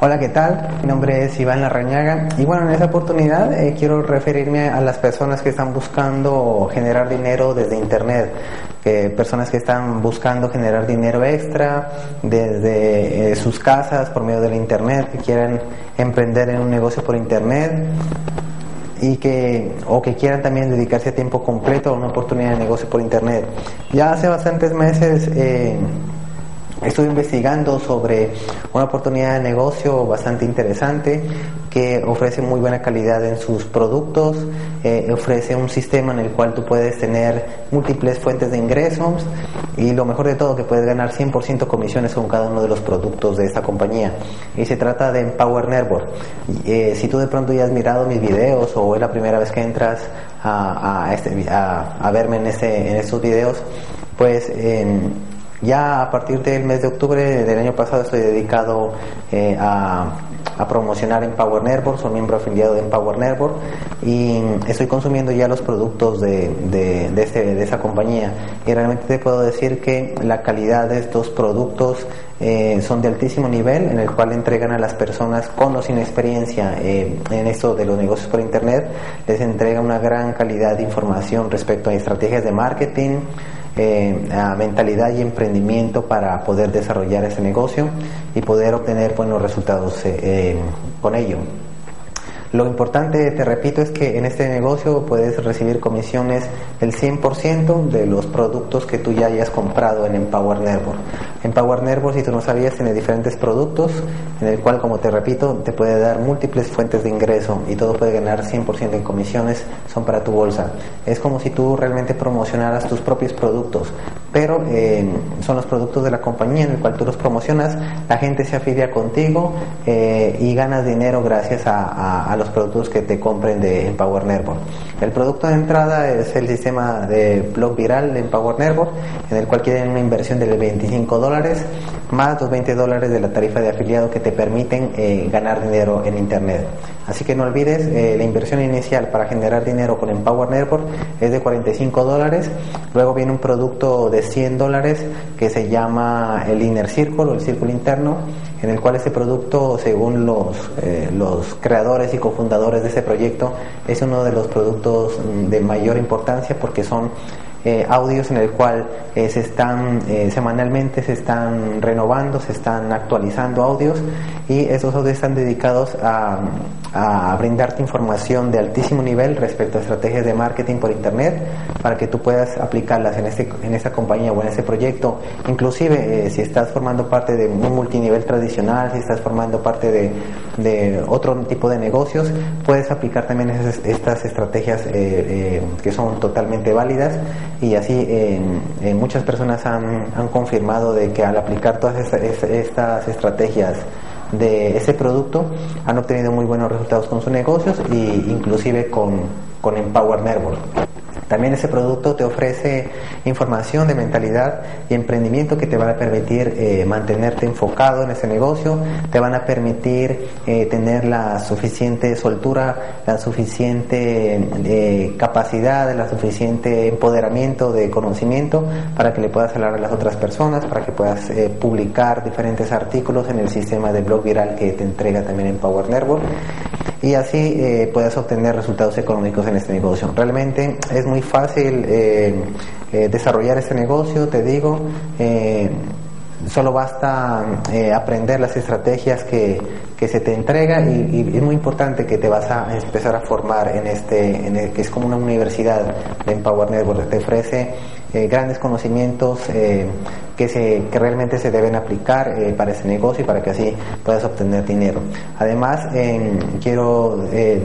Hola, ¿qué tal? Mi nombre es Iván Larrañaga y bueno, en esta oportunidad eh, quiero referirme a las personas que están buscando generar dinero desde Internet, personas que están buscando generar dinero extra desde eh, sus casas por medio del Internet, que quieren emprender en un negocio por Internet y que o que quieran también dedicarse a tiempo completo a una oportunidad de negocio por Internet. Ya hace bastantes meses eh, Estuve investigando sobre una oportunidad de negocio bastante interesante que ofrece muy buena calidad en sus productos, eh, ofrece un sistema en el cual tú puedes tener múltiples fuentes de ingresos y lo mejor de todo que puedes ganar 100% comisiones con cada uno de los productos de esta compañía. Y se trata de Empower Network. Eh, si tú de pronto ya has mirado mis videos o es la primera vez que entras a, este, a, verme en, este, en estos videos, pues... Ya a partir del mes de octubre del año pasado estoy dedicado eh, a, promocionar en Power Network, soy miembro afiliado de Power Network y estoy consumiendo ya los productos de, de, este, de esa compañía. Y realmente te puedo decir que la calidad de estos productos eh, son de altísimo nivel en el cual entregan a las personas con o sin experiencia eh, en esto de los negocios por internet, les entrega una gran calidad de información respecto a estrategias de marketing, eh, mentalidad y emprendimiento para poder desarrollar ese negocio y poder obtener buenos resultados eh, con ello. Lo importante, te repito, es que en este negocio puedes recibir comisiones el 100% de los productos que tú ya hayas comprado en Empower Network. Empower Network, si tú no sabías, tiene diferentes productos en el cual, como te repito, te puede dar múltiples fuentes de ingreso y todo puede ganar 100% en comisiones, son para tu bolsa. Es como si tú realmente promocionaras tus propios productos, pero eh, son los productos de la compañía en el cual tú los promocionas, la gente se afilia contigo eh, y ganas dinero gracias a los productos que te compren de Empower Network. El producto de entrada es el sistema de blog viral de Empower Network, en el cual quieren una inversión de 25 dólares más los 20 dólares de la tarifa de afiliado que te permiten eh, ganar dinero en Internet. Así que no olvides, eh, la inversión inicial para generar dinero con Empower Network es de 45 dólares. Luego viene un producto de 100 dólares que se llama el Inner Circle o el círculo interno, en el cual este producto, según los, eh, los creadores y cofundadores de ese proyecto, es uno de los productos mm, de mayor importancia porque son eh, audios en el cual eh, se están eh, semanalmente se están renovando, se están actualizando audios y esos audios están dedicados a, brindarte información de altísimo nivel respecto a estrategias de marketing por internet para que tú puedas aplicarlas en este en esta compañía o en ese proyecto. Inclusive si estás formando parte de un multinivel tradicional, si estás formando parte de otro tipo de negocios, puedes aplicar también estas estrategias que son totalmente válidas y así muchas personas han, han, confirmado de que al aplicar todas estas, estrategias de ese producto han obtenido muy buenos resultados con sus negocios e inclusive con, con Empower Network. También ese producto te ofrece información de mentalidad y emprendimiento que te van a permitir eh, mantenerte enfocado en ese negocio, te van a permitir eh, tener la suficiente soltura, la suficiente eh, capacidad, la suficiente empoderamiento de conocimiento para que le puedas hablar a las otras personas, para que puedas publicar diferentes artículos en el sistema de blog viral que te entrega también en Power Network y así puedas obtener resultados económicos en este negocio. Realmente es muy fácil eh, eh, desarrollar ese negocio, te digo. Eh, solo basta aprender las estrategias que, se te entrega y, es muy importante que te vas a empezar a formar en este, en que es como una universidad de Empower Network, te ofrece grandes conocimientos que, se, que realmente se deben aplicar para ese negocio y para que así puedas obtener dinero. Además, quiero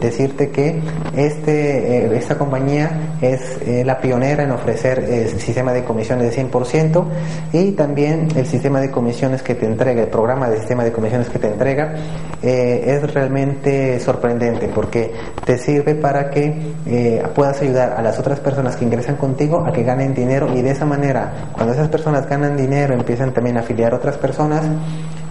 decirte que este, esta compañía es la pionera en ofrecer el sistema de comisiones de 100% y también el sistema de comisiones que te entrega, el programa de sistema de comisiones que te entrega, es realmente sorprendente porque te sirve para que eh, puedas ayudar a las otras personas que ingresan contigo a que ganen dinero y de esa manera, cuando esas personas ganan dinero, empiezan también a afiliar a otras personas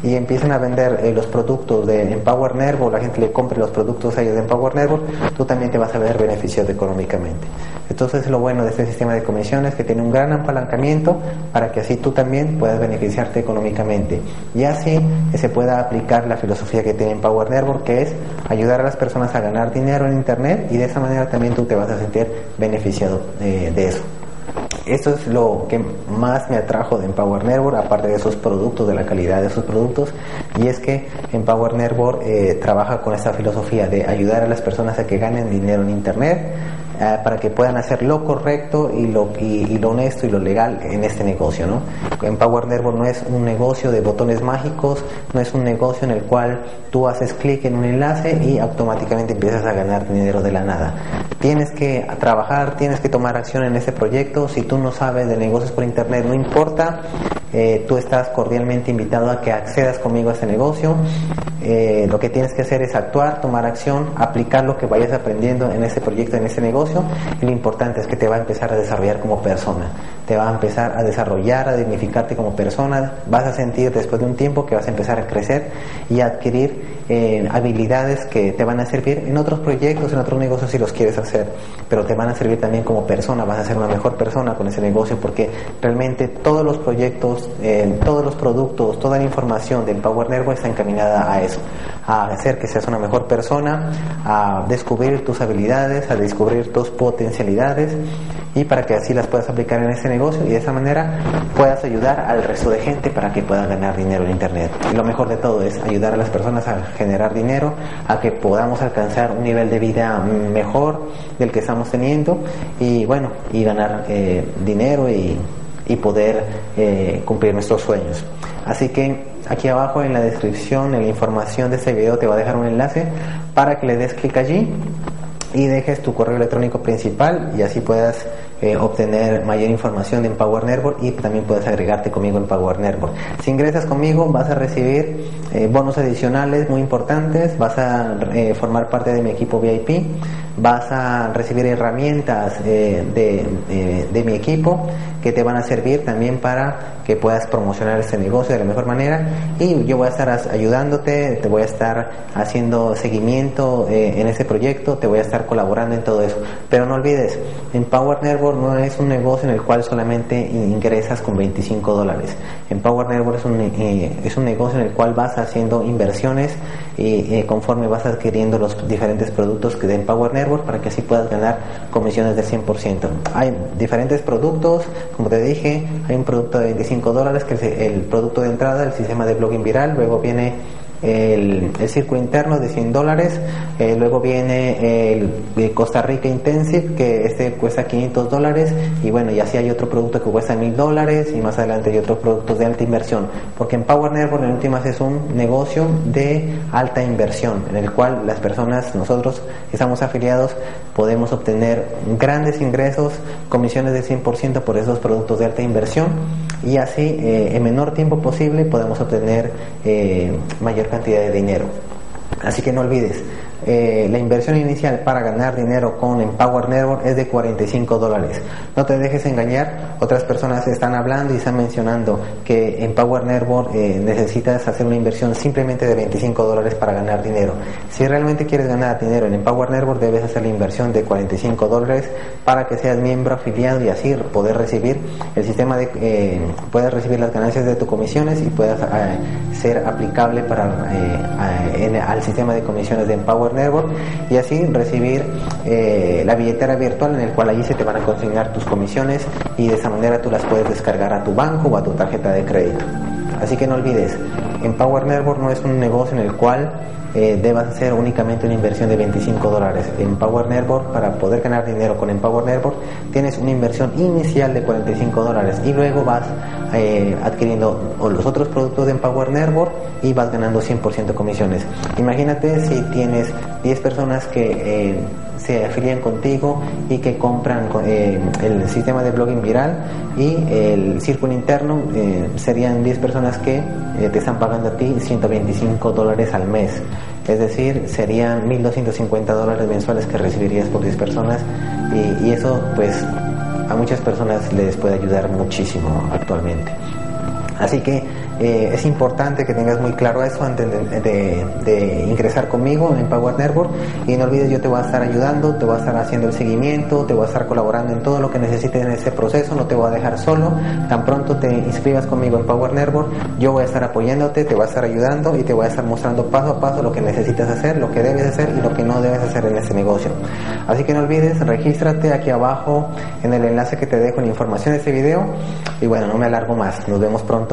y empiezan a vender eh, los productos de Empower Nervo, la gente le compre los productos a ellos de Empower Nervo, tú también te vas a ver beneficiado económicamente. Entonces lo bueno de este sistema de comisiones que tiene un gran apalancamiento para que así tú también puedas beneficiarte económicamente y así se pueda aplicar la filosofía que tiene Empower Network que es ayudar a las personas a ganar dinero en internet y de esa manera también tú te vas a sentir beneficiado eh, de eso. Esto es lo que más me atrajo de Empower Network, aparte de esos productos, de la calidad de esos productos, y es que Empower Network eh, trabaja con esta filosofía de ayudar a las personas a que ganen dinero en Internet, eh, para que puedan hacer lo correcto y lo, y, lo honesto y lo legal en este negocio. ¿no? En Power Network no es un negocio de botones mágicos, no es un negocio en el cual tú haces clic en un enlace y automáticamente empiezas a ganar dinero de la nada. Tienes que trabajar, tienes que tomar acción en ese proyecto. Si tú no sabes de negocios por internet, no importa. Eh, tú estás cordialmente invitado a que accedas conmigo a ese negocio. Eh, lo que tienes que hacer es actuar, tomar acción, aplicar lo que vayas aprendiendo en ese proyecto, en ese negocio. Y lo importante es que te va a empezar a desarrollar como persona. Te va a empezar a desarrollar, a dignificarte como persona. Vas a sentir después de un tiempo que vas a empezar a crecer y a adquirir eh, habilidades que te van a servir en otros proyectos, en otros negocios si los quieres hacer, pero te van a servir también como persona, vas a ser una mejor persona con ese negocio porque realmente todos los proyectos, eh, todos los productos, toda la información del Power Network está encaminada a eso, a hacer que seas una mejor persona, a descubrir tus habilidades, a descubrir tus potencialidades y para que así las puedas aplicar en ese negocio y de esa manera puedas ayudar al resto de gente para que puedan ganar dinero en Internet. Y lo mejor de todo es ayudar a las personas a generar dinero, a que podamos alcanzar un nivel de vida mejor del que estamos teniendo y bueno, y ganar eh, dinero y, y poder eh, cumplir nuestros sueños. Así que aquí abajo en la descripción, en la información de este video te va a dejar un enlace para que le des clic allí y dejes tu correo electrónico principal y así puedas eh, obtener mayor información de Empower Network y también puedes agregarte conmigo en Power Network. Si ingresas conmigo vas a recibir eh, bonos adicionales muy importantes, vas a eh, formar parte de mi equipo VIP, vas a recibir herramientas de, de mi equipo que te van a servir también para que puedas promocionar este negocio de la mejor manera y yo voy a estar ayudándote, te voy a estar haciendo seguimiento en ese proyecto, te voy a estar colaborando en todo eso. Pero no olvides, en Power Network no es un negocio en el cual solamente ingresas con 25 dólares. En Power Network es un, eh, es un negocio en el cual vas haciendo inversiones y eh, conforme vas adquiriendo los diferentes productos que den Power Network para que así puedas ganar comisiones del 100%. Hay diferentes productos, como te dije, hay un producto de 25 dólares que es el producto de entrada, el sistema de blogging viral, luego viene el, el círculo interno de 100 dólares, eh, luego viene el, Costa Rica Intensive, que este cuesta 500 dólares, y bueno, y así hay otro producto que cuesta 1000 dólares, y más adelante hay otros productos de alta inversión, porque en Power Network en últimas es un negocio de alta inversión, en el cual las personas, nosotros que estamos afiliados, podemos obtener grandes ingresos, comisiones de 100% por esos productos de alta inversión, y así eh, en menor tiempo posible podemos obtener eh, mayor cantidad de dinero. Así que no olvides, eh, la inversión inicial para ganar dinero con Empower Network es de 45 dólares. No te dejes engañar, otras personas están hablando y están mencionando que en Power Network eh, necesitas hacer una inversión simplemente de 25 dólares para ganar dinero. Si realmente quieres ganar dinero en Empower Network debes hacer la inversión de 45 dólares para que seas miembro afiliado y así poder recibir el sistema de eh, puedas recibir las ganancias de tus comisiones y puedas ser aplicable para al sistema de comisiones de Empower Y así recibir eh, la billetera virtual en el cual allí se te van a consignar tus comisiones y de esa manera tú las puedes descargar a tu banco o a tu tarjeta de crédito. Así que no olvides, En Power Network no es un negocio en el cual eh, debas hacer únicamente una inversión de 25 dólares. En Power Network, para poder ganar dinero con Empower Network, tienes una inversión inicial de 45 dólares y luego vas eh, adquiriendo los otros productos de Empower Network y vas ganando 100% comisiones. Imagínate si tienes 10 personas que eh, se afilian contigo y que compran el sistema de blogging viral y el círculo interno serían 10 personas que te están pagando a ti 125 dólares al mes. Es decir, serían 1.250 dólares mensuales que recibirías por 10 personas y, y eso pues a muchas personas les puede ayudar muchísimo actualmente. Así que eh, es importante que tengas muy claro eso antes de, ingresar conmigo en Power Network. Y no olvides yo te voy a estar ayudando, te voy a estar haciendo el seguimiento, te voy a estar colaborando en todo lo que necesites en ese proceso, no te voy a dejar solo, tan pronto te inscribas conmigo en Power Network, yo voy a estar apoyándote, te voy a estar ayudando y te voy a estar mostrando paso a paso lo que necesitas hacer, lo que debes hacer y lo que no debes hacer en ese negocio. Así que no olvides, regístrate aquí abajo en el enlace que te dejo en información de este video. Y bueno, no me alargo más, nos vemos pronto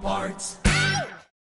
parts.